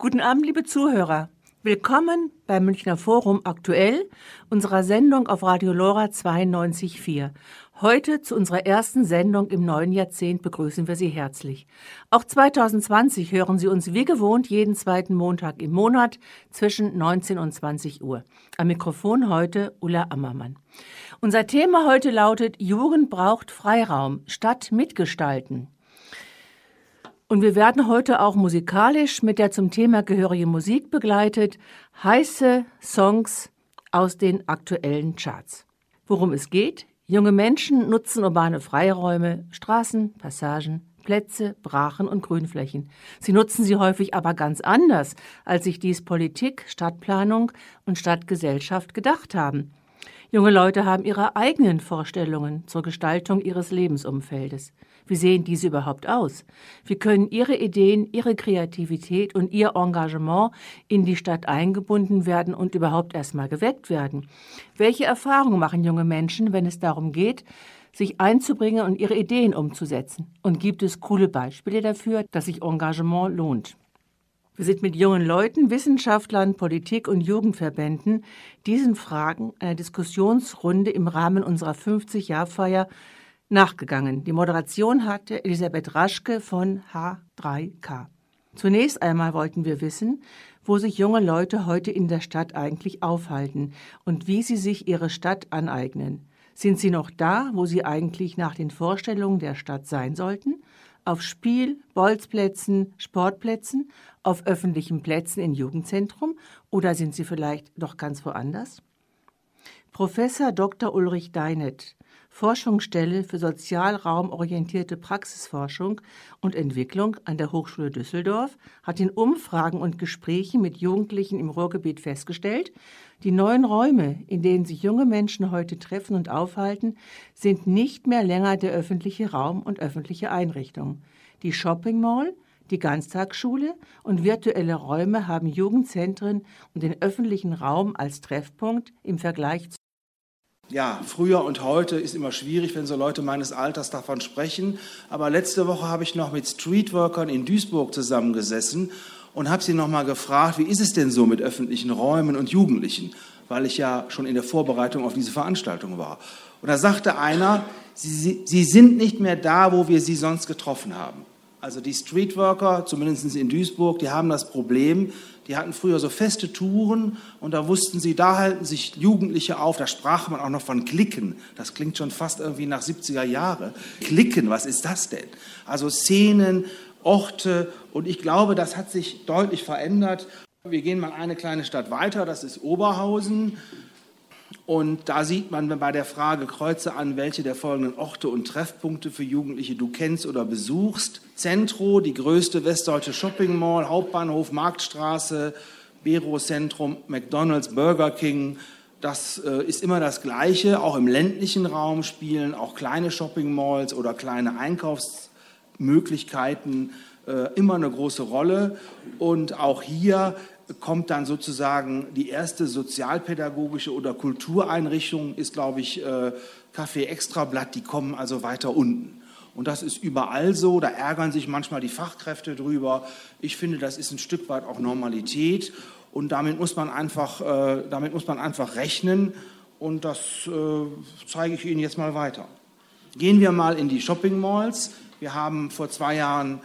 Guten Abend, liebe Zuhörer. Willkommen beim Münchner Forum aktuell, unserer Sendung auf Radio Lora 92.4. Heute zu unserer ersten Sendung im neuen Jahrzehnt begrüßen wir Sie herzlich. Auch 2020 hören Sie uns wie gewohnt jeden zweiten Montag im Monat zwischen 19 und 20 Uhr. Am Mikrofon heute Ulla Ammermann. Unser Thema heute lautet Jugend braucht Freiraum statt mitgestalten. Und wir werden heute auch musikalisch mit der zum Thema gehörigen Musik begleitet, heiße Songs aus den aktuellen Charts. Worum es geht? Junge Menschen nutzen urbane Freiräume, Straßen, Passagen, Plätze, Brachen und Grünflächen. Sie nutzen sie häufig aber ganz anders, als sich dies Politik, Stadtplanung und Stadtgesellschaft gedacht haben. Junge Leute haben ihre eigenen Vorstellungen zur Gestaltung ihres Lebensumfeldes. Wie sehen diese überhaupt aus? Wie können ihre Ideen, ihre Kreativität und ihr Engagement in die Stadt eingebunden werden und überhaupt erstmal geweckt werden? Welche Erfahrungen machen junge Menschen, wenn es darum geht, sich einzubringen und ihre Ideen umzusetzen? Und gibt es coole Beispiele dafür, dass sich Engagement lohnt? Wir sind mit jungen Leuten, Wissenschaftlern, Politik und Jugendverbänden diesen Fragen einer Diskussionsrunde im Rahmen unserer 50-Jahr-Feier nachgegangen. Die Moderation hatte Elisabeth Raschke von H3K. Zunächst einmal wollten wir wissen, wo sich junge Leute heute in der Stadt eigentlich aufhalten und wie sie sich ihre Stadt aneignen. Sind sie noch da, wo sie eigentlich nach den Vorstellungen der Stadt sein sollten? Auf Spiel, Bolzplätzen, Sportplätzen, auf öffentlichen Plätzen im Jugendzentrum oder sind sie vielleicht doch ganz woanders? Professor Dr. Ulrich Deinet Forschungsstelle für sozialraumorientierte Praxisforschung und Entwicklung an der Hochschule Düsseldorf hat in Umfragen und Gesprächen mit Jugendlichen im Ruhrgebiet festgestellt, die neuen Räume, in denen sich junge Menschen heute treffen und aufhalten, sind nicht mehr länger der öffentliche Raum und öffentliche Einrichtungen. Die Shopping Mall, die Ganztagsschule und virtuelle Räume haben Jugendzentren und den öffentlichen Raum als Treffpunkt im Vergleich ja, früher und heute ist immer schwierig, wenn so Leute meines Alters davon sprechen. Aber letzte Woche habe ich noch mit Streetworkern in Duisburg zusammengesessen und habe sie nochmal gefragt, wie ist es denn so mit öffentlichen Räumen und Jugendlichen? Weil ich ja schon in der Vorbereitung auf diese Veranstaltung war. Und da sagte einer, sie, sie sind nicht mehr da, wo wir sie sonst getroffen haben. Also die Streetworker, zumindest in Duisburg, die haben das Problem, die hatten früher so feste Touren und da wussten sie, da halten sich Jugendliche auf. Da sprach man auch noch von Klicken. Das klingt schon fast irgendwie nach 70er Jahre. Klicken, was ist das denn? Also Szenen, Orte und ich glaube, das hat sich deutlich verändert. Wir gehen mal eine kleine Stadt weiter, das ist Oberhausen. Und da sieht man bei der Frage Kreuze an, welche der folgenden Orte und Treffpunkte für Jugendliche du kennst oder besuchst. Zentro, die größte westdeutsche Shopping Mall, Hauptbahnhof, Marktstraße, Bero Zentrum, McDonald's, Burger King. Das äh, ist immer das Gleiche. Auch im ländlichen Raum spielen auch kleine Shopping Malls oder kleine Einkaufsmöglichkeiten äh, immer eine große Rolle. Und auch hier kommt dann sozusagen die erste sozialpädagogische oder Kultureinrichtung, ist, glaube ich, äh, Café Extrablatt, die kommen also weiter unten. Und das ist überall so, da ärgern sich manchmal die Fachkräfte drüber. Ich finde, das ist ein Stück weit auch Normalität und damit muss man einfach, äh, damit muss man einfach rechnen und das äh, zeige ich Ihnen jetzt mal weiter. Gehen wir mal in die Shopping Malls. Wir haben vor zwei Jahren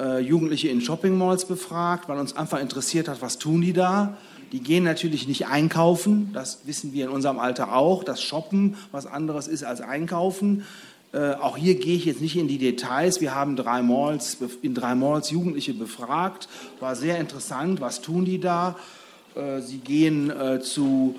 äh, Jugendliche in Shopping Malls befragt, weil uns einfach interessiert hat, was tun die da. Die gehen natürlich nicht einkaufen, das wissen wir in unserem Alter auch, dass Shoppen was anderes ist als Einkaufen. Äh, auch hier gehe ich jetzt nicht in die Details. Wir haben drei Malls, in drei Malls Jugendliche befragt. War sehr interessant. Was tun die da? Äh, sie gehen äh, zu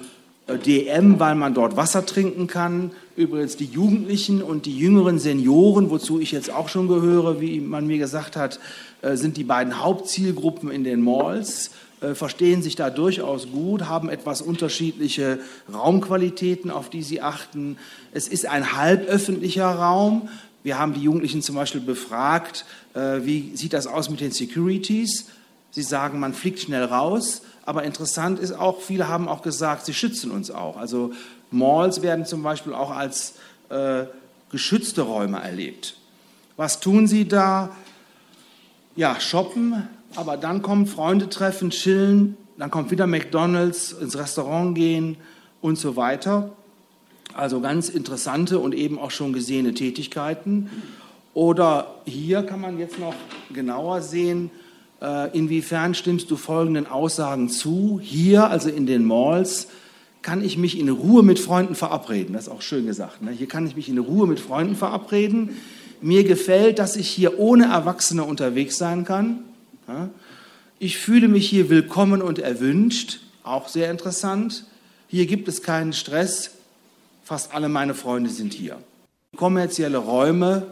DM, weil man dort Wasser trinken kann. Übrigens die Jugendlichen und die jüngeren Senioren, wozu ich jetzt auch schon gehöre, wie man mir gesagt hat, äh, sind die beiden Hauptzielgruppen in den Malls, äh, verstehen sich da durchaus gut, haben etwas unterschiedliche Raumqualitäten, auf die sie achten. Es ist ein halböffentlicher Raum. Wir haben die Jugendlichen zum Beispiel befragt, wie sieht das aus mit den Securities? Sie sagen, man fliegt schnell raus. Aber interessant ist auch, viele haben auch gesagt, sie schützen uns auch. Also Malls werden zum Beispiel auch als äh, geschützte Räume erlebt. Was tun sie da? Ja, shoppen, Aber dann kommen Freunde treffen, chillen, dann kommt wieder McDonald's, ins Restaurant gehen und so weiter. Also ganz interessante und eben auch schon gesehene Tätigkeiten. Oder hier kann man jetzt noch genauer sehen, inwiefern stimmst du folgenden Aussagen zu? Hier, also in den Malls, kann ich mich in Ruhe mit Freunden verabreden. Das ist auch schön gesagt. Ne? Hier kann ich mich in Ruhe mit Freunden verabreden. Mir gefällt, dass ich hier ohne Erwachsene unterwegs sein kann. Ich fühle mich hier willkommen und erwünscht. Auch sehr interessant. Hier gibt es keinen Stress. Fast alle meine Freunde sind hier. Kommerzielle Räume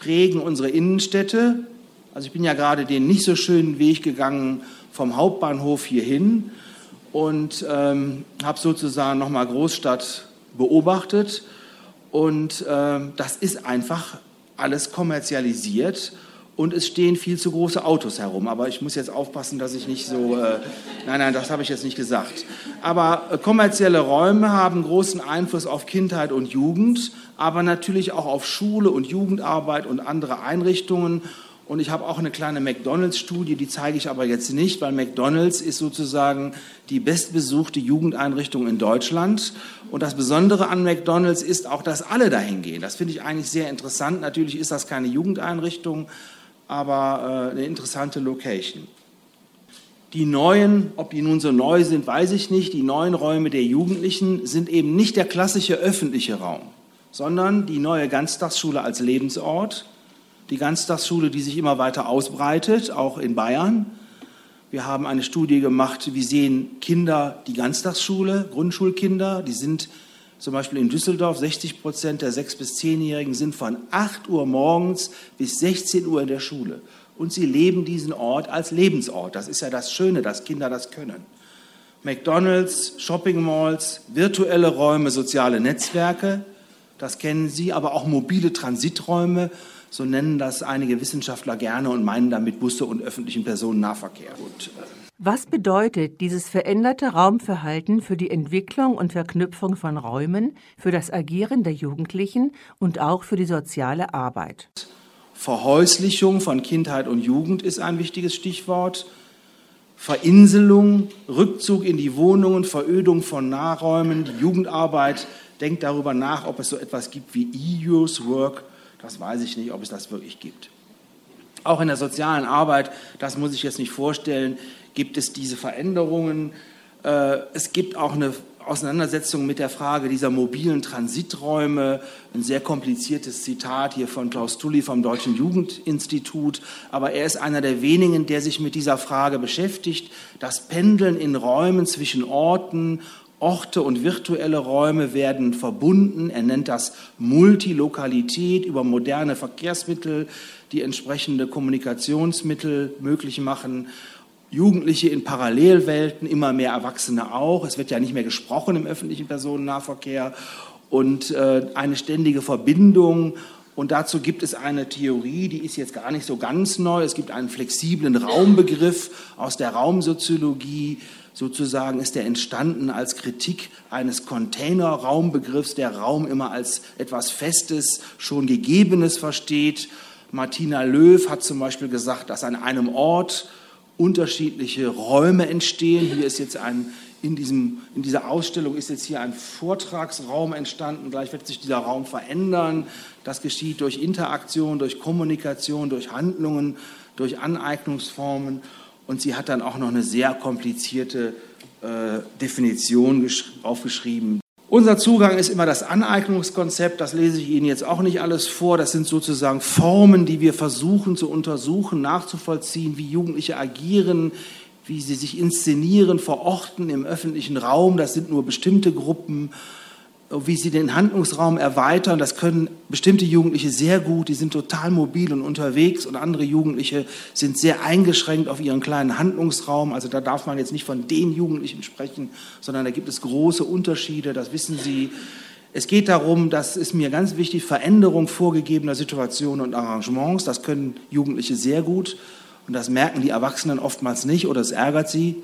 prägen unsere Innenstädte. Also ich bin ja gerade den nicht so schönen Weg gegangen vom Hauptbahnhof hierhin und ähm, habe sozusagen nochmal Großstadt beobachtet. Und ähm, das ist einfach alles kommerzialisiert und es stehen viel zu große Autos herum. Aber ich muss jetzt aufpassen, dass ich nicht so. Äh, nein, nein, das habe ich jetzt nicht gesagt. Aber äh, kommerzielle Räume haben großen Einfluss auf Kindheit und Jugend, aber natürlich auch auf Schule und Jugendarbeit und andere Einrichtungen. Und ich habe auch eine kleine McDonalds-Studie, die zeige ich aber jetzt nicht, weil McDonalds ist sozusagen die bestbesuchte Jugendeinrichtung in Deutschland. Und das Besondere an McDonalds ist auch, dass alle dahin gehen. Das finde ich eigentlich sehr interessant. Natürlich ist das keine Jugendeinrichtung, aber äh, eine interessante Location. Die neuen, ob die nun so neu sind, weiß ich nicht. Die neuen Räume der Jugendlichen sind eben nicht der klassische öffentliche Raum, sondern die neue Ganztagsschule als Lebensort die Ganztagsschule, die sich immer weiter ausbreitet, auch in Bayern. Wir haben eine Studie gemacht, wie sehen Kinder die Ganztagsschule, Grundschulkinder, die sind zum Beispiel in Düsseldorf, 60 Prozent der 6- bis 10-Jährigen sind von 8 Uhr morgens bis 16 Uhr in der Schule. Und sie leben diesen Ort als Lebensort. Das ist ja das Schöne, dass Kinder das können. McDonalds, Shopping Malls, virtuelle Räume, soziale Netzwerke, das kennen Sie, aber auch mobile Transiträume, so nennen das einige Wissenschaftler gerne und meinen damit Busse und öffentlichen Personennahverkehr. Und, äh, was bedeutet dieses veränderte Raumverhalten für die Entwicklung und Verknüpfung von Räumen, für das Agieren der Jugendlichen und auch für die soziale Arbeit? Verhäuslichung von Kindheit und Jugend ist ein wichtiges Stichwort. Verinselung, Rückzug in die Wohnungen, Verödung von Nahräumen, die Jugendarbeit denkt darüber nach, ob es so etwas gibt wie E-Use Work das weiß ich nicht, ob es das wirklich gibt. Auch in der sozialen Arbeit, das muss ich jetzt nicht vorstellen, gibt es diese Veränderungen. Äh, es gibt auch eine Auseinandersetzung mit der Frage dieser mobilen Transiträume. Ein sehr kompliziertes Zitat hier von Klaus Tully vom Deutschen Jugendinstitut. Aber er ist einer der wenigen, der sich mit dieser Frage beschäftigt. Das Pendeln in Räumen zwischen Orten Orte und virtuelle Räume werden verbunden. Er nennt das Multilokalität über moderne Verkehrsmittel, die entsprechende Kommunikationsmittel möglich machen. Jugendliche in Parallelwelten, immer mehr Erwachsene auch. Es wird ja nicht mehr gesprochen im öffentlichen Personennahverkehr und äh, eine ständige Verbindung. Und dazu gibt es eine Theorie, die ist jetzt gar nicht so ganz neu. Es gibt einen flexiblen Raumbegriff aus der Raumsoziologie, sozusagen ist er entstanden als Kritik eines Container-Raumbegriffs, der Raum immer als etwas Festes, schon Gegebenes versteht. Martina Löw hat zum Beispiel gesagt, dass an einem Ort unterschiedliche Räume entstehen. Hier ist jetzt ein, in, diesem, in dieser Ausstellung ist jetzt hier ein Vortragsraum entstanden. Gleich wird sich dieser Raum verändern. Das geschieht durch Interaktion, durch Kommunikation, durch Handlungen, durch Aneignungsformen. Und sie hat dann auch noch eine sehr komplizierte äh, Definition aufgeschrieben. Unser Zugang ist immer das Aneignungskonzept, das lese ich Ihnen jetzt auch nicht alles vor. Das sind sozusagen Formen, die wir versuchen zu untersuchen, nachzuvollziehen, wie Jugendliche agieren, wie sie sich inszenieren, verorten im öffentlichen Raum. Das sind nur bestimmte Gruppen wie sie den Handlungsraum erweitern. Das können bestimmte Jugendliche sehr gut, die sind total mobil und unterwegs und andere Jugendliche sind sehr eingeschränkt auf ihren kleinen Handlungsraum. Also da darf man jetzt nicht von den Jugendlichen sprechen, sondern da gibt es große Unterschiede, das wissen Sie. Es geht darum, das ist mir ganz wichtig, Veränderung vorgegebener Situationen und Arrangements. Das können Jugendliche sehr gut und das merken die Erwachsenen oftmals nicht oder es ärgert sie.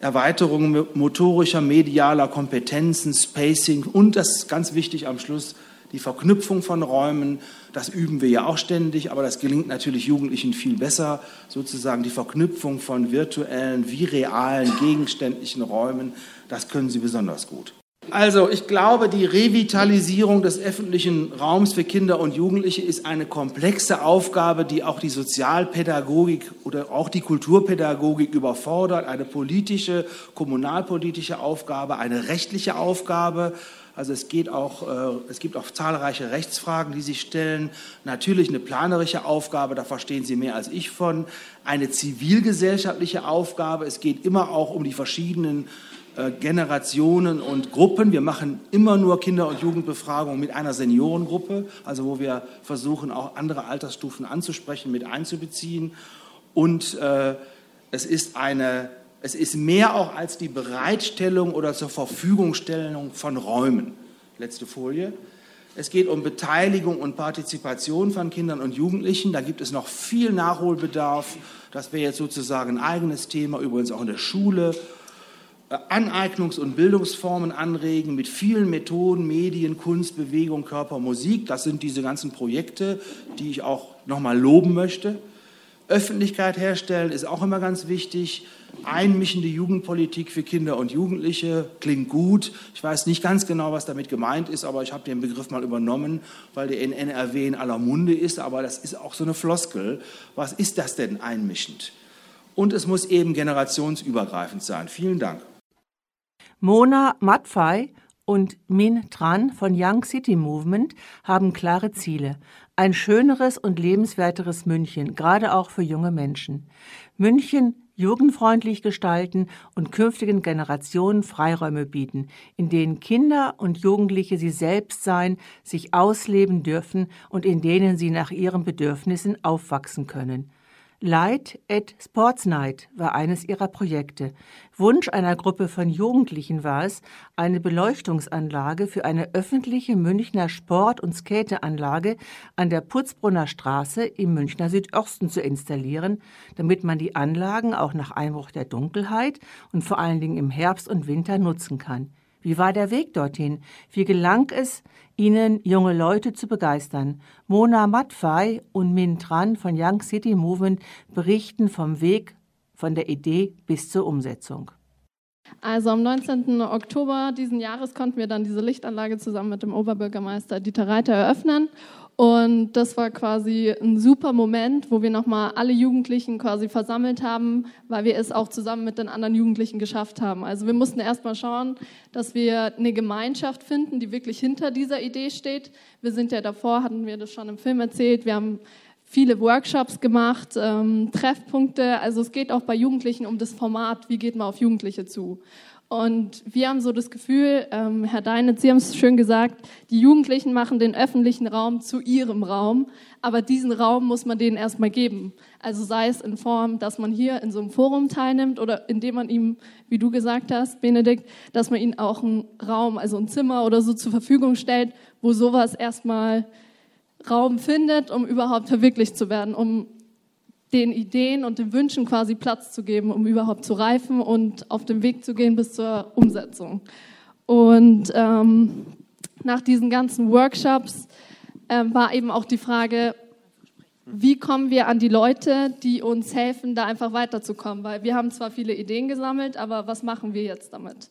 Erweiterung motorischer, medialer Kompetenzen, Spacing und das ist ganz wichtig am Schluss, die Verknüpfung von Räumen, das üben wir ja auch ständig, aber das gelingt natürlich Jugendlichen viel besser, sozusagen die Verknüpfung von virtuellen wie realen gegenständlichen Räumen, das können sie besonders gut. Also ich glaube, die Revitalisierung des öffentlichen Raums für Kinder und Jugendliche ist eine komplexe Aufgabe, die auch die Sozialpädagogik oder auch die Kulturpädagogik überfordert. Eine politische, kommunalpolitische Aufgabe, eine rechtliche Aufgabe. Also es, geht auch, äh, es gibt auch zahlreiche Rechtsfragen, die sich stellen. Natürlich eine planerische Aufgabe, da verstehen Sie mehr als ich von. Eine zivilgesellschaftliche Aufgabe. Es geht immer auch um die verschiedenen Generationen und Gruppen. Wir machen immer nur Kinder- und Jugendbefragungen mit einer Seniorengruppe, also wo wir versuchen, auch andere Altersstufen anzusprechen, mit einzubeziehen. Und äh, es ist eine es ist mehr auch als die Bereitstellung oder zur Verfügungstellung von Räumen. Letzte Folie. Es geht um Beteiligung und Partizipation von Kindern und Jugendlichen. Da gibt es noch viel Nachholbedarf. Das wäre jetzt sozusagen ein eigenes Thema, übrigens auch in der Schule Aneignungs- und Bildungsformen anregen mit vielen Methoden, Medien, Kunst, Bewegung, Körper, Musik. Das sind diese ganzen Projekte, die ich auch nochmal loben möchte. Öffentlichkeit herstellen ist auch immer ganz wichtig. Einmischende Jugendpolitik für Kinder und Jugendliche klingt gut. Ich weiß nicht ganz genau, was damit gemeint ist, aber ich habe den Begriff mal übernommen, weil der in NRW in aller Munde ist. Aber das ist auch so eine Floskel. Was ist das denn einmischend? Und es muss eben generationsübergreifend sein. Vielen Dank. Mona Matfei und Min Tran von Young City Movement haben klare Ziele. Ein schöneres und lebenswerteres München, gerade auch für junge Menschen. München jugendfreundlich gestalten und künftigen Generationen Freiräume bieten, in denen Kinder und Jugendliche sie selbst sein, sich ausleben dürfen und in denen sie nach ihren Bedürfnissen aufwachsen können. Light at Sports Night war eines ihrer Projekte. Wunsch einer Gruppe von Jugendlichen war es, eine Beleuchtungsanlage für eine öffentliche Münchner Sport- und Skateanlage an der Putzbrunner Straße im Münchner Südosten zu installieren, damit man die Anlagen auch nach Einbruch der Dunkelheit und vor allen Dingen im Herbst und Winter nutzen kann. Wie war der Weg dorthin? Wie gelang es, ihnen junge Leute zu begeistern? Mona Matfei und Min Tran von Young City Movement berichten vom Weg von der Idee bis zur Umsetzung. Also am 19. Oktober diesen Jahres konnten wir dann diese Lichtanlage zusammen mit dem Oberbürgermeister Dieter Reiter eröffnen. Und das war quasi ein super Moment, wo wir nochmal alle Jugendlichen quasi versammelt haben, weil wir es auch zusammen mit den anderen Jugendlichen geschafft haben. Also wir mussten erstmal schauen, dass wir eine Gemeinschaft finden, die wirklich hinter dieser Idee steht. Wir sind ja davor, hatten wir das schon im Film erzählt, wir haben viele Workshops gemacht, ähm, Treffpunkte. Also es geht auch bei Jugendlichen um das Format, wie geht man auf Jugendliche zu. Und wir haben so das Gefühl, ähm, Herr Deinitz, Sie haben es schön gesagt, die Jugendlichen machen den öffentlichen Raum zu ihrem Raum, aber diesen Raum muss man denen erstmal geben. Also sei es in Form, dass man hier in so einem Forum teilnimmt oder indem man ihm, wie du gesagt hast, Benedikt, dass man ihnen auch einen Raum, also ein Zimmer oder so zur Verfügung stellt, wo sowas erstmal Raum findet, um überhaupt verwirklicht zu werden, um den Ideen und den Wünschen quasi Platz zu geben, um überhaupt zu reifen und auf dem Weg zu gehen bis zur Umsetzung. Und ähm, nach diesen ganzen Workshops äh, war eben auch die Frage, wie kommen wir an die Leute, die uns helfen, da einfach weiterzukommen? Weil wir haben zwar viele Ideen gesammelt, aber was machen wir jetzt damit?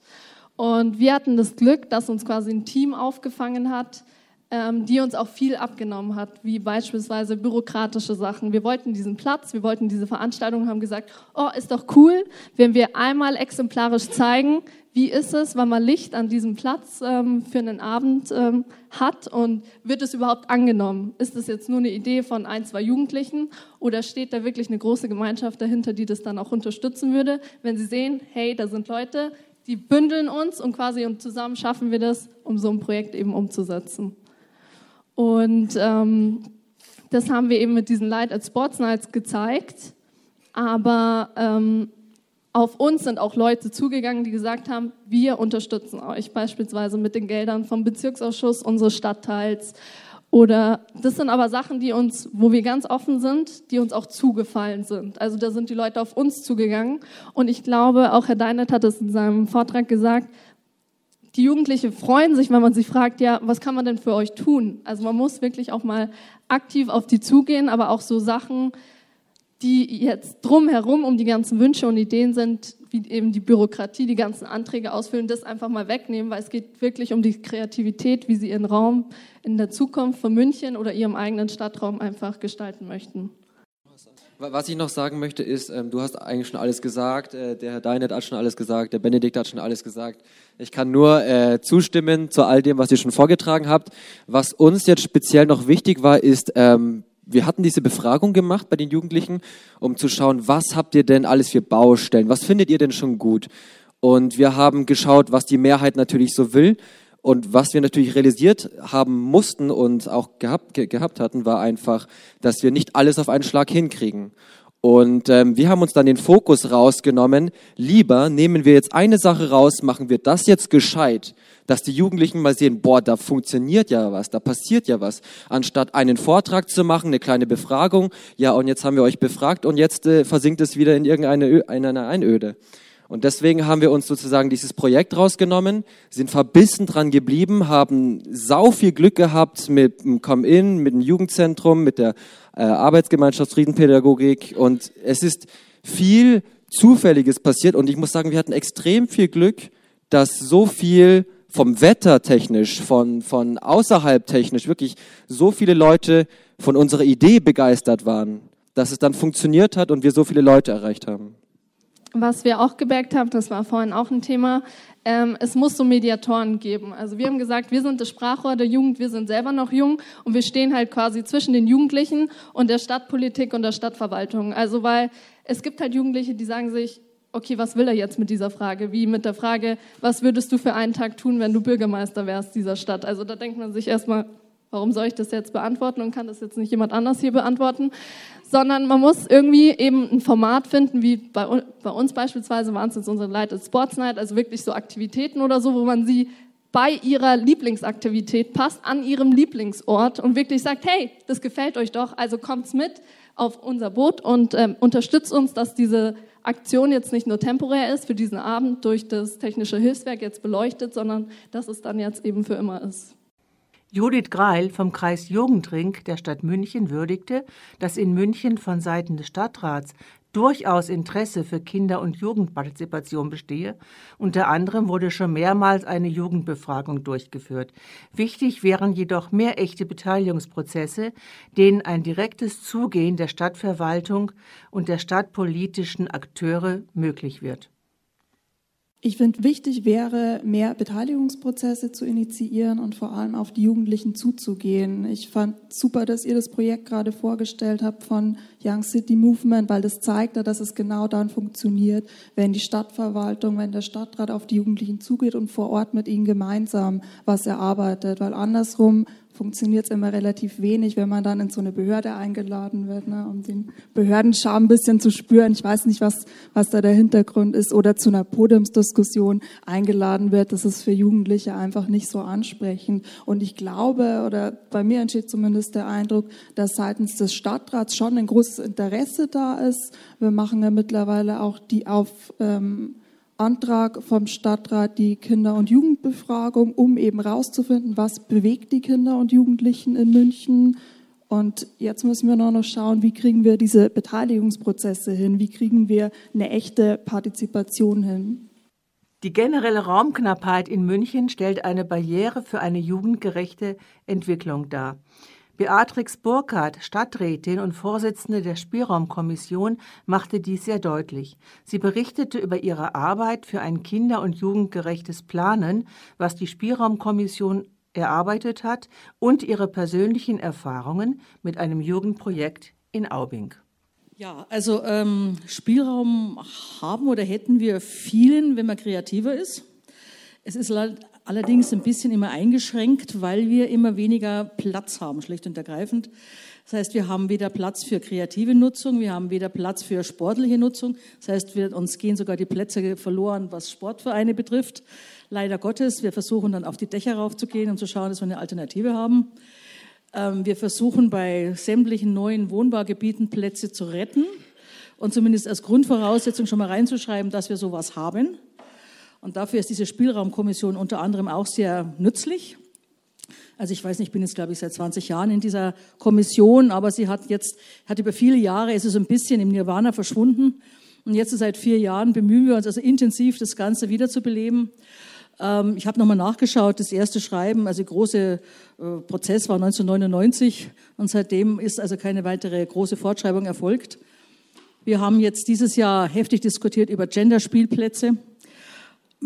Und wir hatten das Glück, dass uns quasi ein Team aufgefangen hat, die uns auch viel abgenommen hat, wie beispielsweise bürokratische Sachen. Wir wollten diesen Platz, wir wollten diese Veranstaltung, haben gesagt, oh, ist doch cool, wenn wir einmal exemplarisch zeigen, wie ist es, wenn man Licht an diesem Platz ähm, für einen Abend ähm, hat und wird es überhaupt angenommen? Ist es jetzt nur eine Idee von ein, zwei Jugendlichen oder steht da wirklich eine große Gemeinschaft dahinter, die das dann auch unterstützen würde, wenn sie sehen, hey, da sind Leute, die bündeln uns und quasi und zusammen schaffen wir das, um so ein Projekt eben umzusetzen. Und ähm, das haben wir eben mit diesen Light at Sports Nights gezeigt. Aber ähm, auf uns sind auch Leute zugegangen, die gesagt haben, wir unterstützen euch, beispielsweise mit den Geldern vom Bezirksausschuss unseres Stadtteils. Oder das sind aber Sachen, die uns, wo wir ganz offen sind, die uns auch zugefallen sind. Also da sind die Leute auf uns zugegangen. Und ich glaube, auch Herr Deinert hat es in seinem Vortrag gesagt, die Jugendlichen freuen sich, wenn man sie fragt, ja, was kann man denn für euch tun? Also man muss wirklich auch mal aktiv auf die zugehen, aber auch so Sachen, die jetzt drumherum um die ganzen Wünsche und Ideen sind, wie eben die Bürokratie, die ganzen Anträge ausfüllen, das einfach mal wegnehmen, weil es geht wirklich um die Kreativität, wie sie ihren Raum in der Zukunft von München oder ihrem eigenen Stadtraum einfach gestalten möchten. Was ich noch sagen möchte ist, ähm, du hast eigentlich schon alles gesagt, äh, der Herr Deinet hat schon alles gesagt, der Benedikt hat schon alles gesagt. Ich kann nur äh, zustimmen zu all dem, was ihr schon vorgetragen habt. Was uns jetzt speziell noch wichtig war, ist, ähm, wir hatten diese Befragung gemacht bei den Jugendlichen, um zu schauen, was habt ihr denn alles für Baustellen? Was findet ihr denn schon gut? Und wir haben geschaut, was die Mehrheit natürlich so will. Und was wir natürlich realisiert haben mussten und auch gehabt, ge gehabt hatten, war einfach, dass wir nicht alles auf einen Schlag hinkriegen. Und ähm, wir haben uns dann den Fokus rausgenommen. Lieber nehmen wir jetzt eine Sache raus, machen wir das jetzt gescheit, dass die Jugendlichen mal sehen, boah, da funktioniert ja was, da passiert ja was. Anstatt einen Vortrag zu machen, eine kleine Befragung, ja, und jetzt haben wir euch befragt und jetzt äh, versinkt es wieder in irgendeine Ö in einer Einöde. Und deswegen haben wir uns sozusagen dieses Projekt rausgenommen, sind verbissen dran geblieben, haben sau viel Glück gehabt mit dem Come-In, mit dem Jugendzentrum, mit der äh, Arbeitsgemeinschaft Friedenpädagogik und es ist viel Zufälliges passiert und ich muss sagen, wir hatten extrem viel Glück, dass so viel vom Wetter technisch, von, von außerhalb technisch wirklich so viele Leute von unserer Idee begeistert waren, dass es dann funktioniert hat und wir so viele Leute erreicht haben. Was wir auch gemerkt haben, das war vorhin auch ein Thema, ähm, es muss so Mediatoren geben. Also wir haben gesagt, wir sind das Sprachrohr der Jugend, wir sind selber noch jung und wir stehen halt quasi zwischen den Jugendlichen und der Stadtpolitik und der Stadtverwaltung. Also weil es gibt halt Jugendliche, die sagen sich, okay, was will er jetzt mit dieser Frage? Wie mit der Frage, was würdest du für einen Tag tun, wenn du Bürgermeister wärst dieser Stadt? Also da denkt man sich erstmal, warum soll ich das jetzt beantworten und kann das jetzt nicht jemand anders hier beantworten? Sondern man muss irgendwie eben ein Format finden, wie bei, bei uns beispielsweise waren es jetzt unsere Lighted Sports Night, also wirklich so Aktivitäten oder so, wo man sie bei ihrer Lieblingsaktivität passt, an ihrem Lieblingsort und wirklich sagt, hey, das gefällt euch doch, also kommt's mit auf unser Boot und ähm, unterstützt uns, dass diese Aktion jetzt nicht nur temporär ist für diesen Abend durch das technische Hilfswerk jetzt beleuchtet, sondern dass es dann jetzt eben für immer ist. Judith Greil vom Kreis Jugendring der Stadt München würdigte, dass in München von Seiten des Stadtrats durchaus Interesse für Kinder- und Jugendpartizipation bestehe. Unter anderem wurde schon mehrmals eine Jugendbefragung durchgeführt. Wichtig wären jedoch mehr echte Beteiligungsprozesse, denen ein direktes Zugehen der Stadtverwaltung und der stadtpolitischen Akteure möglich wird. Ich finde, wichtig wäre, mehr Beteiligungsprozesse zu initiieren und vor allem auf die Jugendlichen zuzugehen. Ich fand super, dass ihr das Projekt gerade vorgestellt habt von Young City Movement, weil das zeigt, dass es genau dann funktioniert, wenn die Stadtverwaltung, wenn der Stadtrat auf die Jugendlichen zugeht und vor Ort mit ihnen gemeinsam was erarbeitet. Weil andersrum funktioniert es immer relativ wenig, wenn man dann in so eine Behörde eingeladen wird, ne, um den Behördenscham ein bisschen zu spüren. Ich weiß nicht, was, was da der Hintergrund ist. Oder zu einer Podiumsdiskussion eingeladen wird. Das ist für Jugendliche einfach nicht so ansprechend. Und ich glaube, oder bei mir entsteht zumindest der Eindruck, dass seitens des Stadtrats schon ein großes Interesse da ist. Wir machen ja mittlerweile auch die auf ähm, Antrag vom Stadtrat die Kinder- und Jugendbefragung, um eben rauszufinden, was bewegt die Kinder und Jugendlichen in München. Und jetzt müssen wir noch schauen, wie kriegen wir diese Beteiligungsprozesse hin, wie kriegen wir eine echte Partizipation hin. Die generelle Raumknappheit in München stellt eine Barriere für eine jugendgerechte Entwicklung dar. Beatrix Burkhardt, Stadträtin und Vorsitzende der Spielraumkommission, machte dies sehr deutlich. Sie berichtete über ihre Arbeit für ein kinder- und jugendgerechtes Planen, was die Spielraumkommission erarbeitet hat, und ihre persönlichen Erfahrungen mit einem Jugendprojekt in Aubing. Ja, also ähm, Spielraum haben oder hätten wir vielen, wenn man kreativer ist. Es ist allerdings ein bisschen immer eingeschränkt, weil wir immer weniger Platz haben, schlicht und ergreifend. Das heißt, wir haben weder Platz für kreative Nutzung, wir haben weder Platz für sportliche Nutzung. Das heißt, wir, uns gehen sogar die Plätze verloren, was Sportvereine betrifft. Leider Gottes, wir versuchen dann auf die Dächer raufzugehen und zu schauen, dass wir eine Alternative haben. Ähm, wir versuchen bei sämtlichen neuen Wohnbaugebieten Plätze zu retten und zumindest als Grundvoraussetzung schon mal reinzuschreiben, dass wir sowas haben. Und dafür ist diese Spielraumkommission unter anderem auch sehr nützlich. Also ich weiß nicht, ich bin jetzt, glaube ich, seit 20 Jahren in dieser Kommission, aber sie hat jetzt, hat über viele Jahre, ist es ein bisschen im Nirvana verschwunden. Und jetzt seit vier Jahren bemühen wir uns also intensiv, das Ganze wiederzubeleben. Ähm, ich habe nochmal nachgeschaut, das erste Schreiben, also große äh, Prozess war 1999 und seitdem ist also keine weitere große Fortschreibung erfolgt. Wir haben jetzt dieses Jahr heftig diskutiert über Genderspielplätze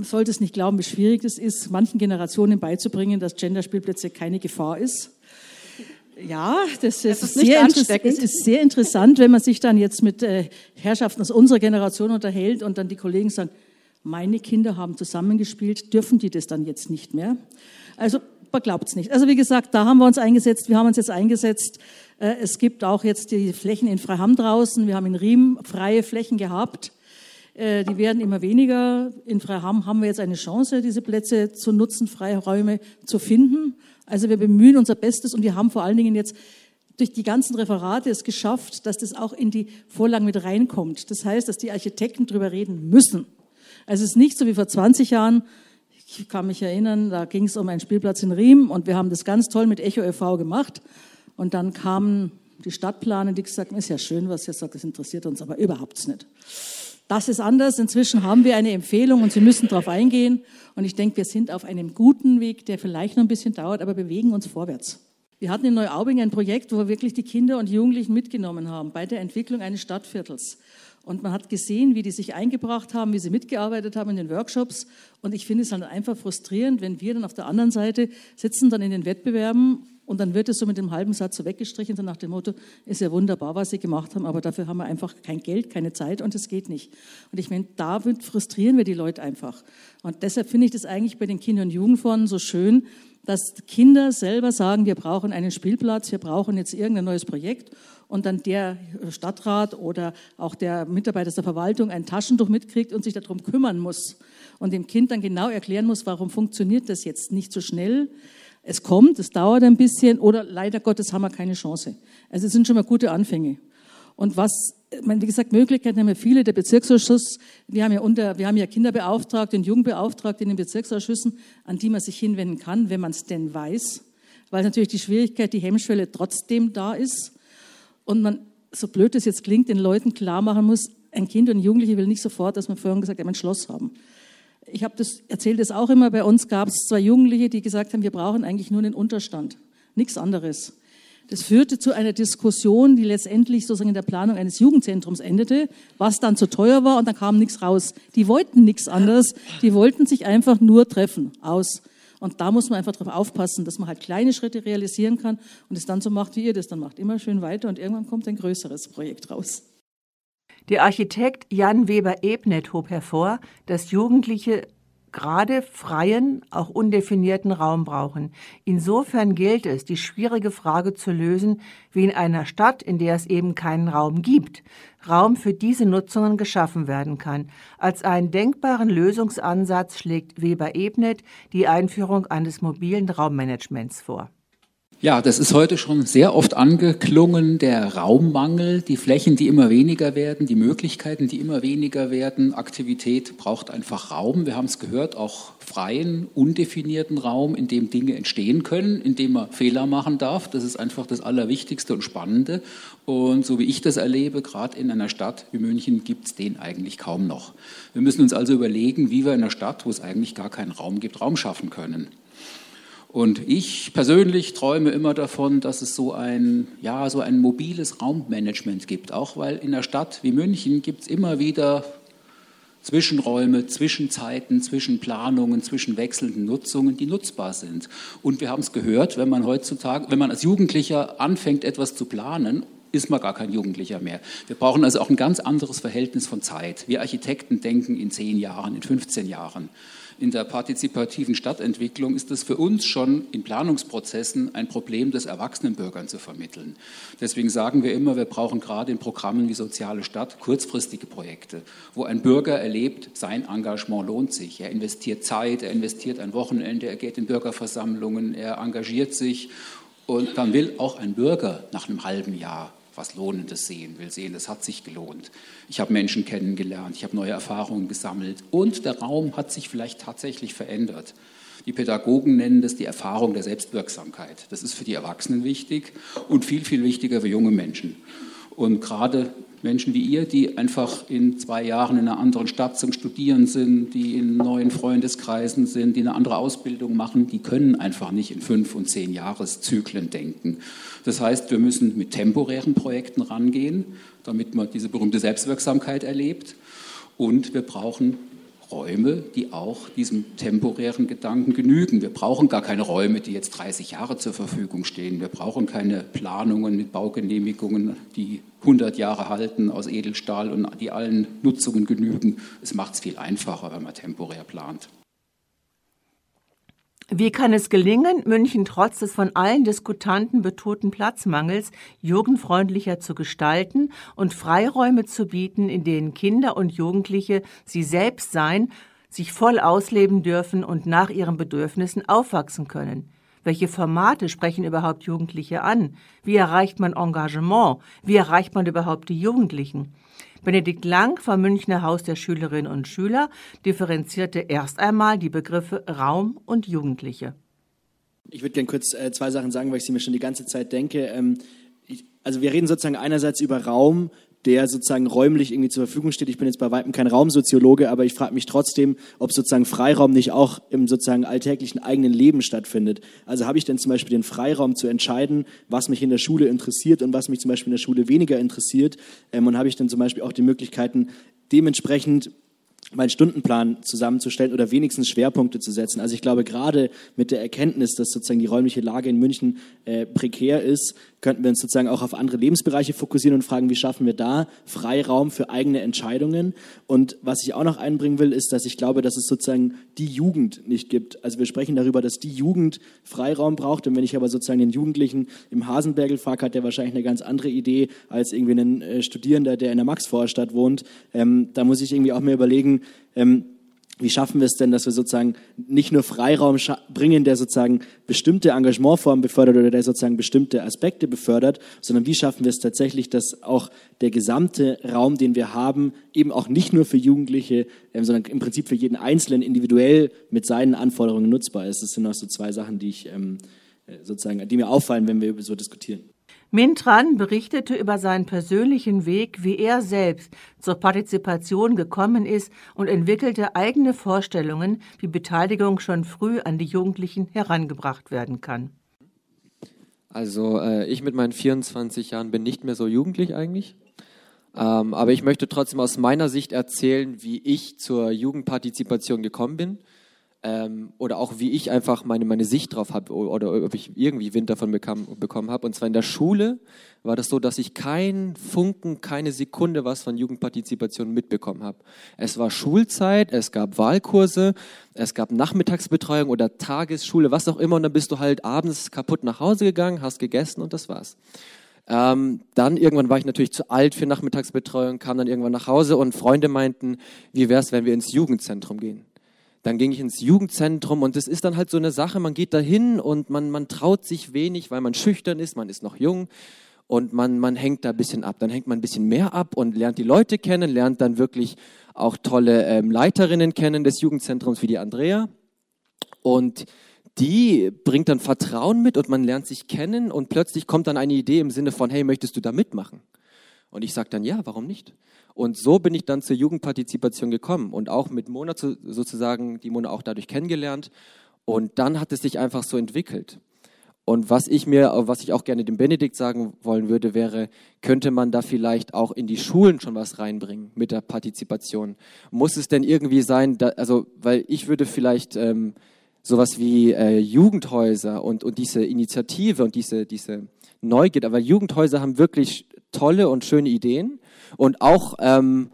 man sollte es nicht glauben, wie schwierig es ist, manchen Generationen beizubringen, dass Genderspielplätze keine Gefahr ist. Ja, das, das ist, sehr es ist sehr interessant, wenn man sich dann jetzt mit äh, Herrschaften aus unserer Generation unterhält und dann die Kollegen sagen, meine Kinder haben zusammengespielt, dürfen die das dann jetzt nicht mehr? Also man glaubt es nicht. Also wie gesagt, da haben wir uns eingesetzt, wir haben uns jetzt eingesetzt. Äh, es gibt auch jetzt die Flächen in Freiham draußen, wir haben in Riem freie Flächen gehabt. Äh, die werden immer weniger. In Freiham haben wir jetzt eine Chance, diese Plätze zu nutzen, freie Räume zu finden. Also wir bemühen unser Bestes und wir haben vor allen Dingen jetzt durch die ganzen Referate es geschafft, dass das auch in die Vorlagen mit reinkommt. Das heißt, dass die Architekten drüber reden müssen. Also es ist nicht so wie vor 20 Jahren. Ich kann mich erinnern, da ging es um einen Spielplatz in Riem und wir haben das ganz toll mit Echo e.V. gemacht. Und dann kamen die Stadtplaner, die gesagt haben, ist ja schön, was ihr sagt, das interessiert uns aber überhaupt nicht. Das ist anders. Inzwischen haben wir eine Empfehlung und Sie müssen darauf eingehen. Und ich denke, wir sind auf einem guten Weg, der vielleicht noch ein bisschen dauert, aber bewegen uns vorwärts. Wir hatten in Neuaubing ein Projekt, wo wir wirklich die Kinder und Jugendlichen mitgenommen haben bei der Entwicklung eines Stadtviertels. Und man hat gesehen, wie die sich eingebracht haben, wie sie mitgearbeitet haben in den Workshops. Und ich finde es halt einfach frustrierend, wenn wir dann auf der anderen Seite sitzen, dann in den Wettbewerben und dann wird es so mit dem halben Satz so weggestrichen, so nach dem Motto, ist ja wunderbar, was Sie gemacht haben, aber dafür haben wir einfach kein Geld, keine Zeit und es geht nicht. Und ich meine, da frustrieren wir die Leute einfach. Und deshalb finde ich das eigentlich bei den Kinder- und Jugendfonden so schön, dass Kinder selber sagen, wir brauchen einen Spielplatz, wir brauchen jetzt irgendein neues Projekt und dann der Stadtrat oder auch der Mitarbeiter der Verwaltung ein Taschentuch mitkriegt und sich darum kümmern muss und dem Kind dann genau erklären muss, warum funktioniert das jetzt nicht so schnell, es kommt, es dauert ein bisschen oder leider Gottes haben wir keine Chance. Also es sind schon mal gute Anfänge. Und was, wie gesagt, Möglichkeiten haben wir viele. Der Bezirksausschuss, wir haben ja unter, wir haben ja Kinderbeauftragte und Jugendbeauftragte in den Bezirksausschüssen, an die man sich hinwenden kann, wenn man es denn weiß. Weil natürlich die Schwierigkeit, die Hemmschwelle trotzdem da ist. Und man, so blöd es jetzt klingt, den Leuten klar machen muss, ein Kind und ein Jugendlicher will nicht sofort, dass man vorhin gesagt hat, ein Schloss haben ich habe das erzählt das auch immer. Bei uns gab es zwei Jugendliche, die gesagt haben, wir brauchen eigentlich nur einen Unterstand, nichts anderes. Das führte zu einer Diskussion, die letztendlich sozusagen in der Planung eines Jugendzentrums endete, was dann zu teuer war und dann kam nichts raus. Die wollten nichts anderes, die wollten sich einfach nur treffen, aus. Und da muss man einfach darauf aufpassen, dass man halt kleine Schritte realisieren kann und es dann so macht, wie ihr das dann macht. Immer schön weiter und irgendwann kommt ein größeres Projekt raus. Der Architekt Jan Weber-Ebnet hob hervor, dass Jugendliche gerade freien, auch undefinierten Raum brauchen. Insofern gilt es, die schwierige Frage zu lösen, wie in einer Stadt, in der es eben keinen Raum gibt, Raum für diese Nutzungen geschaffen werden kann. Als einen denkbaren Lösungsansatz schlägt Weber-Ebnet die Einführung eines mobilen Raummanagements vor. Ja, das ist heute schon sehr oft angeklungen, der Raummangel, die Flächen, die immer weniger werden, die Möglichkeiten, die immer weniger werden. Aktivität braucht einfach Raum. Wir haben es gehört, auch freien, undefinierten Raum, in dem Dinge entstehen können, in dem man Fehler machen darf. Das ist einfach das Allerwichtigste und Spannende. Und so wie ich das erlebe, gerade in einer Stadt wie München, gibt es den eigentlich kaum noch. Wir müssen uns also überlegen, wie wir in einer Stadt, wo es eigentlich gar keinen Raum gibt, Raum schaffen können. Und ich persönlich träume immer davon, dass es so ein, ja, so ein mobiles Raummanagement gibt. Auch weil in einer Stadt wie München gibt es immer wieder Zwischenräume, Zwischenzeiten, Zwischenplanungen, zwischen wechselnden Nutzungen, die nutzbar sind. Und wir haben es gehört, wenn man heutzutage, wenn man als Jugendlicher anfängt, etwas zu planen, ist man gar kein Jugendlicher mehr. Wir brauchen also auch ein ganz anderes Verhältnis von Zeit. Wir Architekten denken in zehn Jahren, in 15 Jahren in der partizipativen Stadtentwicklung ist es für uns schon in Planungsprozessen ein Problem, das erwachsenen Bürgern zu vermitteln. Deswegen sagen wir immer, wir brauchen gerade in Programmen wie Soziale Stadt kurzfristige Projekte, wo ein Bürger erlebt, sein Engagement lohnt sich. Er investiert Zeit, er investiert ein Wochenende, er geht in Bürgerversammlungen, er engagiert sich und dann will auch ein Bürger nach einem halben Jahr was Lohnendes sehen, will sehen, es hat sich gelohnt. Ich habe Menschen kennengelernt, ich habe neue Erfahrungen gesammelt und der Raum hat sich vielleicht tatsächlich verändert. Die Pädagogen nennen das die Erfahrung der Selbstwirksamkeit. Das ist für die Erwachsenen wichtig und viel, viel wichtiger für junge Menschen. Und gerade Menschen wie ihr, die einfach in zwei Jahren in einer anderen Stadt zum Studieren sind, die in neuen Freundeskreisen sind, die eine andere Ausbildung machen, die können einfach nicht in fünf und zehn Jahreszyklen denken. Das heißt, wir müssen mit temporären Projekten rangehen, damit man diese berühmte Selbstwirksamkeit erlebt. Und wir brauchen Räume, die auch diesem temporären Gedanken genügen. Wir brauchen gar keine Räume, die jetzt 30 Jahre zur Verfügung stehen. Wir brauchen keine Planungen mit Baugenehmigungen, die 100 Jahre halten aus Edelstahl und die allen Nutzungen genügen. Es macht es viel einfacher, wenn man temporär plant. Wie kann es gelingen, München trotz des von allen Diskutanten betonten Platzmangels jugendfreundlicher zu gestalten und Freiräume zu bieten, in denen Kinder und Jugendliche sie selbst sein, sich voll ausleben dürfen und nach ihren Bedürfnissen aufwachsen können? Welche Formate sprechen überhaupt Jugendliche an? Wie erreicht man Engagement? Wie erreicht man überhaupt die Jugendlichen? Benedikt Lang vom Münchner Haus der Schülerinnen und Schüler differenzierte erst einmal die Begriffe Raum und Jugendliche. Ich würde gerne kurz äh, zwei Sachen sagen, weil ich sie mir schon die ganze Zeit denke. Ähm, ich, also wir reden sozusagen einerseits über Raum, der sozusagen räumlich irgendwie zur Verfügung steht. Ich bin jetzt bei weitem kein Raumsoziologe, aber ich frage mich trotzdem, ob sozusagen Freiraum nicht auch im sozusagen alltäglichen eigenen Leben stattfindet. Also habe ich denn zum Beispiel den Freiraum zu entscheiden, was mich in der Schule interessiert und was mich zum Beispiel in der Schule weniger interessiert? Ähm, und habe ich dann zum Beispiel auch die Möglichkeiten, dementsprechend meinen Stundenplan zusammenzustellen oder wenigstens Schwerpunkte zu setzen. Also ich glaube, gerade mit der Erkenntnis, dass sozusagen die räumliche Lage in München äh, prekär ist, könnten wir uns sozusagen auch auf andere Lebensbereiche fokussieren und fragen, wie schaffen wir da Freiraum für eigene Entscheidungen. Und was ich auch noch einbringen will, ist, dass ich glaube, dass es sozusagen die Jugend nicht gibt. Also wir sprechen darüber, dass die Jugend Freiraum braucht. Und wenn ich aber sozusagen den Jugendlichen im Hasenbergel frage, hat der wahrscheinlich eine ganz andere Idee als irgendwie ein äh, Studierender, der in der Max-Vorstadt wohnt. Ähm, da muss ich irgendwie auch mir überlegen, ähm, wie schaffen wir es denn, dass wir sozusagen nicht nur Freiraum bringen, der sozusagen bestimmte Engagementformen befördert oder der sozusagen bestimmte Aspekte befördert, sondern wie schaffen wir es tatsächlich, dass auch der gesamte Raum, den wir haben, eben auch nicht nur für Jugendliche, ähm, sondern im Prinzip für jeden Einzelnen individuell mit seinen Anforderungen nutzbar ist. Das sind auch so zwei Sachen, die ich ähm, äh, sozusagen, die mir auffallen, wenn wir so diskutieren. Mintran berichtete über seinen persönlichen Weg, wie er selbst zur Partizipation gekommen ist und entwickelte eigene Vorstellungen, wie Beteiligung schon früh an die Jugendlichen herangebracht werden kann. Also äh, ich mit meinen 24 Jahren bin nicht mehr so jugendlich eigentlich. Ähm, aber ich möchte trotzdem aus meiner Sicht erzählen, wie ich zur Jugendpartizipation gekommen bin ähm, oder auch wie ich einfach meine, meine Sicht drauf habe oder ob ich irgendwie Wind davon bekam, bekommen habe. Und zwar in der Schule war das so, dass ich keinen Funken, keine Sekunde was von Jugendpartizipation mitbekommen habe. Es war Schulzeit, es gab Wahlkurse, es gab Nachmittagsbetreuung oder Tagesschule, was auch immer. Und dann bist du halt abends kaputt nach Hause gegangen, hast gegessen und das war's. Ähm, dann irgendwann war ich natürlich zu alt für Nachmittagsbetreuung, kam dann irgendwann nach Hause und Freunde meinten, wie wäre es, wenn wir ins Jugendzentrum gehen? Dann ging ich ins Jugendzentrum und es ist dann halt so eine Sache, man geht dahin und man, man traut sich wenig, weil man schüchtern ist, man ist noch jung und man, man hängt da ein bisschen ab. Dann hängt man ein bisschen mehr ab und lernt die Leute kennen, lernt dann wirklich auch tolle ähm, Leiterinnen kennen des Jugendzentrums wie die Andrea. Und die bringt dann Vertrauen mit und man lernt sich kennen und plötzlich kommt dann eine Idee im Sinne von, hey, möchtest du da mitmachen? Und ich sage dann, ja, warum nicht? Und so bin ich dann zur Jugendpartizipation gekommen und auch mit Mona sozusagen die Mona auch dadurch kennengelernt. Und dann hat es sich einfach so entwickelt. Und was ich mir, was ich auch gerne dem Benedikt sagen wollen würde, wäre, könnte man da vielleicht auch in die Schulen schon was reinbringen mit der Partizipation? Muss es denn irgendwie sein, da, also, weil ich würde vielleicht ähm, sowas wie äh, Jugendhäuser und, und diese Initiative und diese, diese Neugier, aber Jugendhäuser haben wirklich tolle und schöne Ideen und auch ähm,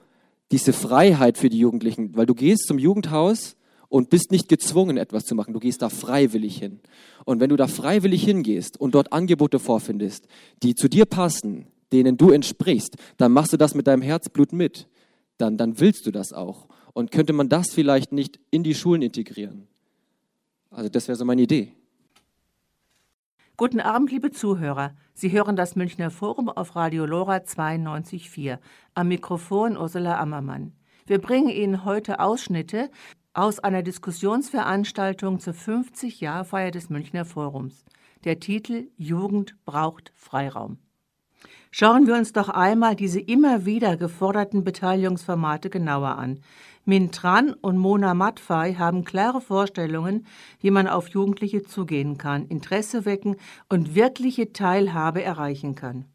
diese Freiheit für die Jugendlichen, weil du gehst zum Jugendhaus und bist nicht gezwungen, etwas zu machen. Du gehst da freiwillig hin. Und wenn du da freiwillig hingehst und dort Angebote vorfindest, die zu dir passen, denen du entsprichst, dann machst du das mit deinem Herzblut mit. Dann, dann willst du das auch. Und könnte man das vielleicht nicht in die Schulen integrieren? Also das wäre so meine Idee. Guten Abend, liebe Zuhörer. Sie hören das Münchner Forum auf Radio Lora 92.4. Am Mikrofon Ursula Ammermann. Wir bringen Ihnen heute Ausschnitte aus einer Diskussionsveranstaltung zur 50-Jahr-Feier des Münchner Forums. Der Titel Jugend braucht Freiraum. Schauen wir uns doch einmal diese immer wieder geforderten Beteiligungsformate genauer an. Min Tran und Mona Matfei haben klare Vorstellungen, wie man auf Jugendliche zugehen kann, Interesse wecken und wirkliche Teilhabe erreichen kann.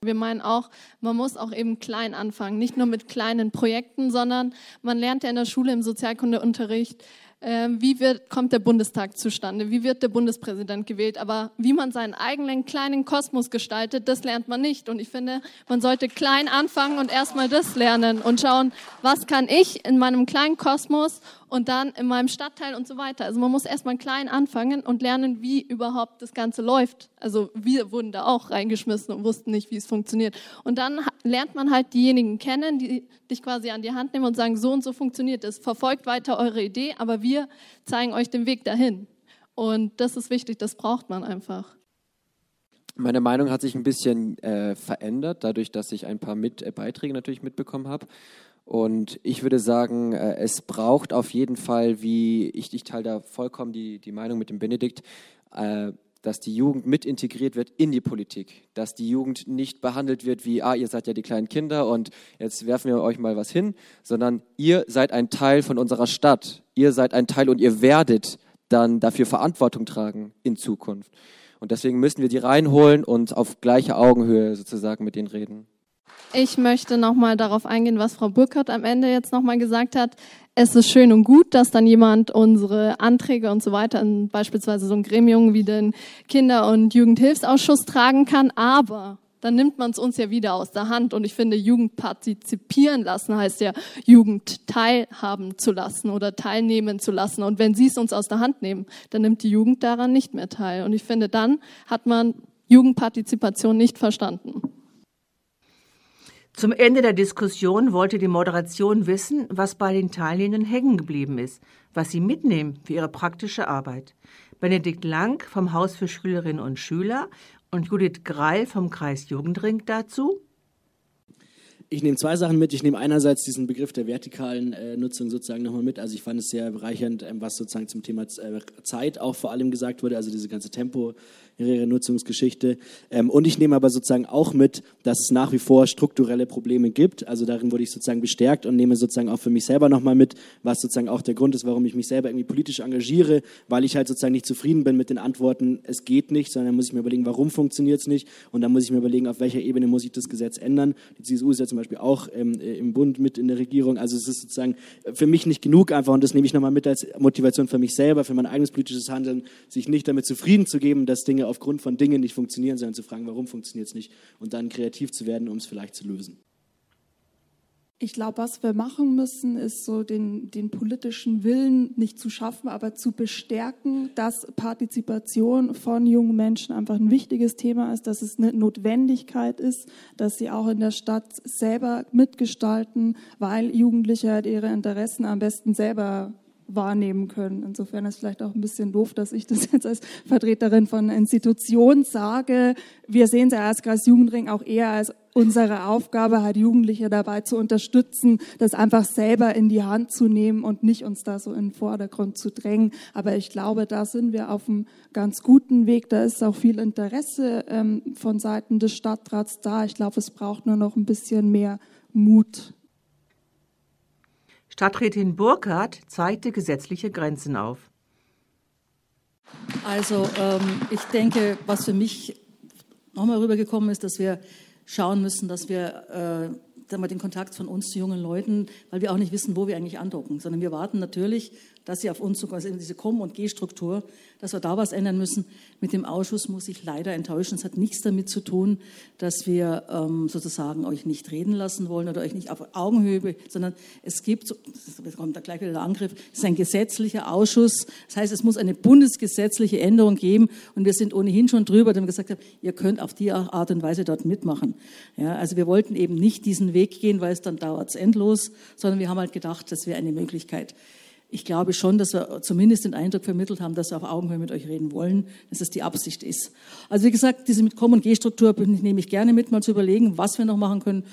Wir meinen auch, man muss auch eben klein anfangen, nicht nur mit kleinen Projekten, sondern man lernt ja in der Schule im Sozialkundeunterricht, wie wird, kommt der Bundestag zustande, wie wird der Bundespräsident gewählt. Aber wie man seinen eigenen kleinen Kosmos gestaltet, das lernt man nicht. Und ich finde, man sollte klein anfangen und erstmal das lernen und schauen, was kann ich in meinem kleinen Kosmos und dann in meinem Stadtteil und so weiter. Also man muss erstmal klein anfangen und lernen, wie überhaupt das Ganze läuft. Also wir wurden da auch reingeschmissen und wussten nicht, wie es funktioniert. Und dann lernt man halt diejenigen kennen, die dich quasi an die Hand nehmen und sagen, so und so funktioniert es. Verfolgt weiter eure Idee, aber wir zeigen euch den Weg dahin. Und das ist wichtig, das braucht man einfach. Meine Meinung hat sich ein bisschen äh, verändert, dadurch, dass ich ein paar mit, äh, Beiträge natürlich mitbekommen habe. Und ich würde sagen, äh, es braucht auf jeden Fall, wie ich, ich teile da vollkommen die, die Meinung mit dem Benedikt, äh, dass die Jugend mit integriert wird in die Politik, dass die Jugend nicht behandelt wird wie, ah, ihr seid ja die kleinen Kinder und jetzt werfen wir euch mal was hin, sondern ihr seid ein Teil von unserer Stadt, ihr seid ein Teil und ihr werdet dann dafür Verantwortung tragen in Zukunft. Und deswegen müssen wir die reinholen und auf gleicher Augenhöhe sozusagen mit denen reden. Ich möchte nochmal darauf eingehen, was Frau Burkhardt am Ende jetzt nochmal gesagt hat. Es ist schön und gut, dass dann jemand unsere Anträge und so weiter in beispielsweise so ein Gremium wie den Kinder- und Jugendhilfsausschuss tragen kann, aber dann nimmt man es uns ja wieder aus der Hand. Und ich finde, Jugend partizipieren lassen heißt ja, Jugend teilhaben zu lassen oder teilnehmen zu lassen. Und wenn sie es uns aus der Hand nehmen, dann nimmt die Jugend daran nicht mehr teil. Und ich finde, dann hat man Jugendpartizipation nicht verstanden. Zum Ende der Diskussion wollte die Moderation wissen, was bei den Teilnehmenden hängen geblieben ist, was sie mitnehmen für ihre praktische Arbeit. Benedikt Lang vom Haus für Schülerinnen und Schüler und Judith Greil vom Kreis Jugendring dazu. Ich nehme zwei Sachen mit. Ich nehme einerseits diesen Begriff der vertikalen äh, Nutzung sozusagen nochmal mit. Also ich fand es sehr bereichernd, ähm, was sozusagen zum Thema äh, Zeit auch vor allem gesagt wurde, also diese ganze Tempo, ihre Nutzungsgeschichte. Ähm, und ich nehme aber sozusagen auch mit, dass es nach wie vor strukturelle Probleme gibt. Also darin wurde ich sozusagen bestärkt und nehme sozusagen auch für mich selber nochmal mit, was sozusagen auch der Grund ist, warum ich mich selber irgendwie politisch engagiere, weil ich halt sozusagen nicht zufrieden bin mit den Antworten, es geht nicht, sondern dann muss ich mir überlegen, warum funktioniert es nicht und dann muss ich mir überlegen, auf welcher Ebene muss ich das Gesetz ändern. Die CSU ist ja zum Beispiel auch ähm, äh, im Bund mit in der Regierung. Also es ist sozusagen für mich nicht genug einfach und das nehme ich nochmal mit als Motivation für mich selber, für mein eigenes politisches Handeln, sich nicht damit zufrieden zu geben, dass Dinge aufgrund von Dingen nicht funktionieren, sondern zu fragen, warum funktioniert es nicht und dann kreativ zu werden, um es vielleicht zu lösen. Ich glaube, was wir machen müssen, ist so den, den politischen Willen nicht zu schaffen, aber zu bestärken, dass Partizipation von jungen Menschen einfach ein wichtiges Thema ist, dass es eine Notwendigkeit ist, dass sie auch in der Stadt selber mitgestalten, weil Jugendliche halt ihre Interessen am besten selber wahrnehmen können. Insofern ist es vielleicht auch ein bisschen doof, dass ich das jetzt als Vertreterin von Institution sage. Wir sehen es ja als Kreis Jugendring auch eher als unsere Aufgabe, halt Jugendliche dabei zu unterstützen, das einfach selber in die Hand zu nehmen und nicht uns da so in den Vordergrund zu drängen. Aber ich glaube, da sind wir auf einem ganz guten Weg. Da ist auch viel Interesse ähm, von Seiten des Stadtrats da. Ich glaube, es braucht nur noch ein bisschen mehr Mut Stadträtin Burkhardt zeigte gesetzliche Grenzen auf. Also ähm, ich denke, was für mich nochmal rübergekommen ist, dass wir schauen müssen, dass wir äh, den Kontakt von uns zu jungen Leuten, weil wir auch nicht wissen, wo wir eigentlich andocken, sondern wir warten natürlich dass sie auf uns zukommen, also diese Komm- und Geh-Struktur, dass wir da was ändern müssen. Mit dem Ausschuss muss ich leider enttäuschen. Es hat nichts damit zu tun, dass wir ähm, sozusagen euch nicht reden lassen wollen oder euch nicht auf Augenhöhe, sondern es gibt, jetzt kommt da gleich wieder der Angriff, es ist ein gesetzlicher Ausschuss. Das heißt, es muss eine bundesgesetzliche Änderung geben und wir sind ohnehin schon drüber, dass wir gesagt haben, ihr könnt auf die Art und Weise dort mitmachen. Ja, also wir wollten eben nicht diesen Weg gehen, weil es dann dauert endlos, sondern wir haben halt gedacht, das wäre eine Möglichkeit. Ich glaube schon, dass wir zumindest den Eindruck vermittelt haben, dass wir auf Augenhöhe mit euch reden wollen, dass das die Absicht ist. Also wie gesagt, diese mit Komm- und G-Struktur nehme ich gerne mit, mal zu überlegen, was wir noch machen können.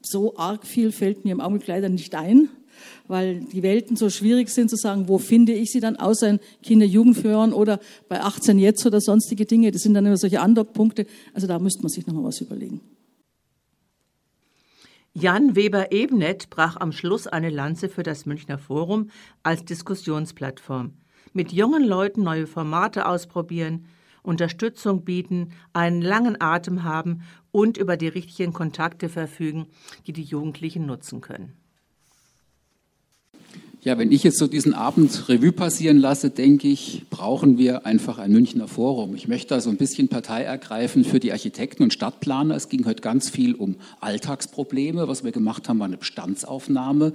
So arg viel fällt mir im Augenblick leider nicht ein, weil die Welten so schwierig sind zu sagen, wo finde ich sie dann, außer in Kinder-Jugendführern oder bei 18 jetzt oder sonstige Dinge. Das sind dann immer solche Andockpunkte. Also da müsste man sich noch mal was überlegen. Jan Weber-Ebnet brach am Schluss eine Lanze für das Münchner Forum als Diskussionsplattform. Mit jungen Leuten neue Formate ausprobieren, Unterstützung bieten, einen langen Atem haben und über die richtigen Kontakte verfügen, die die Jugendlichen nutzen können. Ja, wenn ich jetzt so diesen Abend Revue passieren lasse, denke ich, brauchen wir einfach ein Münchner Forum. Ich möchte da so ein bisschen Partei ergreifen für die Architekten und Stadtplaner. Es ging heute ganz viel um Alltagsprobleme. Was wir gemacht haben, war eine Bestandsaufnahme.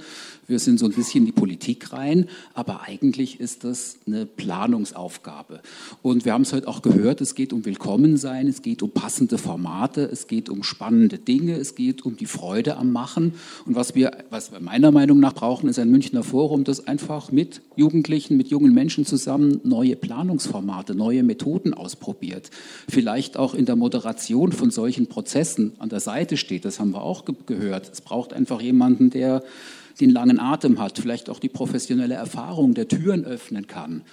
Wir sind so ein bisschen in die Politik rein, aber eigentlich ist das eine Planungsaufgabe. Und wir haben es heute auch gehört, es geht um Willkommensein, es geht um passende Formate, es geht um spannende Dinge, es geht um die Freude am Machen. Und was wir, was wir meiner Meinung nach brauchen, ist ein Münchner Forum, dass einfach mit Jugendlichen, mit jungen Menschen zusammen neue Planungsformate, neue Methoden ausprobiert. Vielleicht auch in der Moderation von solchen Prozessen an der Seite steht. Das haben wir auch ge gehört. Es braucht einfach jemanden, der den langen Atem hat, vielleicht auch die professionelle Erfahrung, der Türen öffnen kann.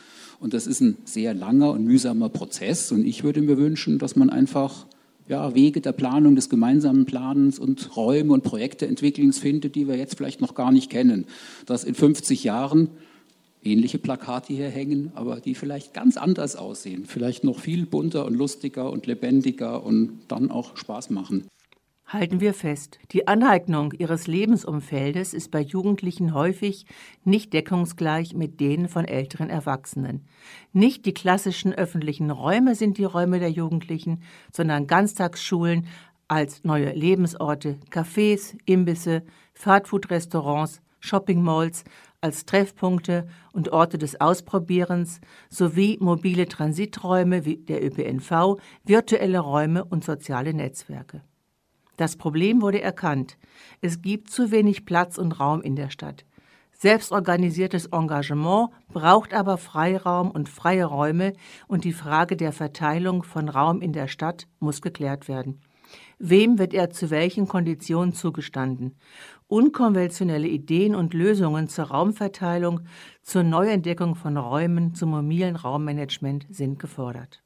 Und das ist ein sehr langer und mühsamer Prozess. Und ich würde mir wünschen, dass man einfach ja, Wege der Planung, des gemeinsamen Planens und Räume und Projekteentwicklens findet, die wir jetzt vielleicht noch gar nicht kennen. Dass in 50 Jahren ähnliche Plakate hier hängen, aber die vielleicht ganz anders aussehen, vielleicht noch viel bunter und lustiger und lebendiger und dann auch Spaß machen. Halten wir fest, die Aneignung ihres Lebensumfeldes ist bei Jugendlichen häufig nicht deckungsgleich mit denen von älteren Erwachsenen. Nicht die klassischen öffentlichen Räume sind die Räume der Jugendlichen, sondern Ganztagsschulen als neue Lebensorte, Cafés, Imbisse, Fastfood-Restaurants, Shopping-Malls als Treffpunkte und Orte des Ausprobierens sowie mobile Transiträume wie der ÖPNV, virtuelle Räume und soziale Netzwerke. Das Problem wurde erkannt. Es gibt zu wenig Platz und Raum in der Stadt. Selbstorganisiertes Engagement braucht aber Freiraum und freie Räume und die Frage der Verteilung von Raum in der Stadt muss geklärt werden. Wem wird er zu welchen Konditionen zugestanden? Unkonventionelle Ideen und Lösungen zur Raumverteilung, zur Neuentdeckung von Räumen, zum mobilen Raummanagement sind gefordert.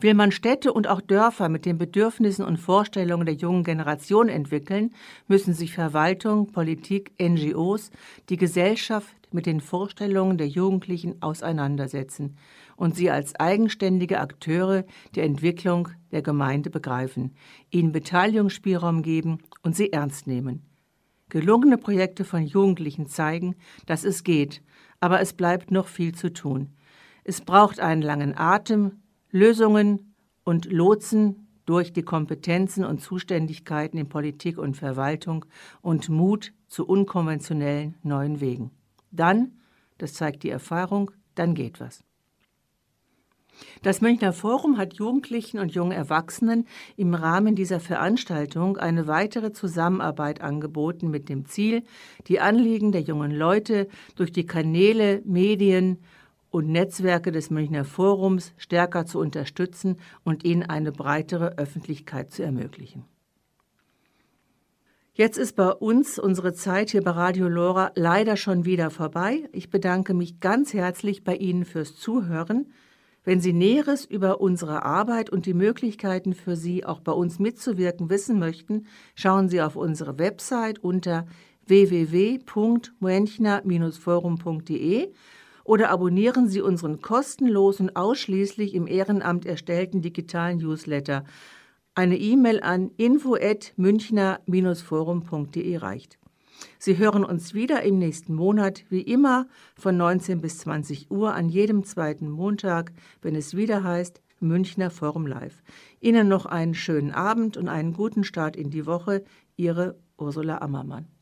Will man Städte und auch Dörfer mit den Bedürfnissen und Vorstellungen der jungen Generation entwickeln, müssen sich Verwaltung, Politik, NGOs, die Gesellschaft mit den Vorstellungen der Jugendlichen auseinandersetzen und sie als eigenständige Akteure der Entwicklung der Gemeinde begreifen, ihnen Beteiligungsspielraum geben und sie ernst nehmen. Gelungene Projekte von Jugendlichen zeigen, dass es geht, aber es bleibt noch viel zu tun. Es braucht einen langen Atem, Lösungen und Lotsen durch die Kompetenzen und Zuständigkeiten in Politik und Verwaltung und Mut zu unkonventionellen neuen Wegen. Dann, das zeigt die Erfahrung, dann geht was. Das Münchner Forum hat Jugendlichen und jungen Erwachsenen im Rahmen dieser Veranstaltung eine weitere Zusammenarbeit angeboten mit dem Ziel, die Anliegen der jungen Leute durch die Kanäle, Medien und Netzwerke des Münchner Forums stärker zu unterstützen und ihnen eine breitere Öffentlichkeit zu ermöglichen. Jetzt ist bei uns unsere Zeit hier bei Radio Lora leider schon wieder vorbei. Ich bedanke mich ganz herzlich bei Ihnen fürs Zuhören. Wenn Sie Näheres über unsere Arbeit und die Möglichkeiten für Sie auch bei uns mitzuwirken wissen möchten, schauen Sie auf unsere Website unter www.muenchner-forum.de oder abonnieren Sie unseren kostenlos und ausschließlich im Ehrenamt erstellten digitalen Newsletter. Eine E-Mail an info@münchner-forum.de reicht. Sie hören uns wieder im nächsten Monat, wie immer von 19 bis 20 Uhr an jedem zweiten Montag, wenn es wieder heißt Münchner Forum Live. Ihnen noch einen schönen Abend und einen guten Start in die Woche. Ihre Ursula Ammermann.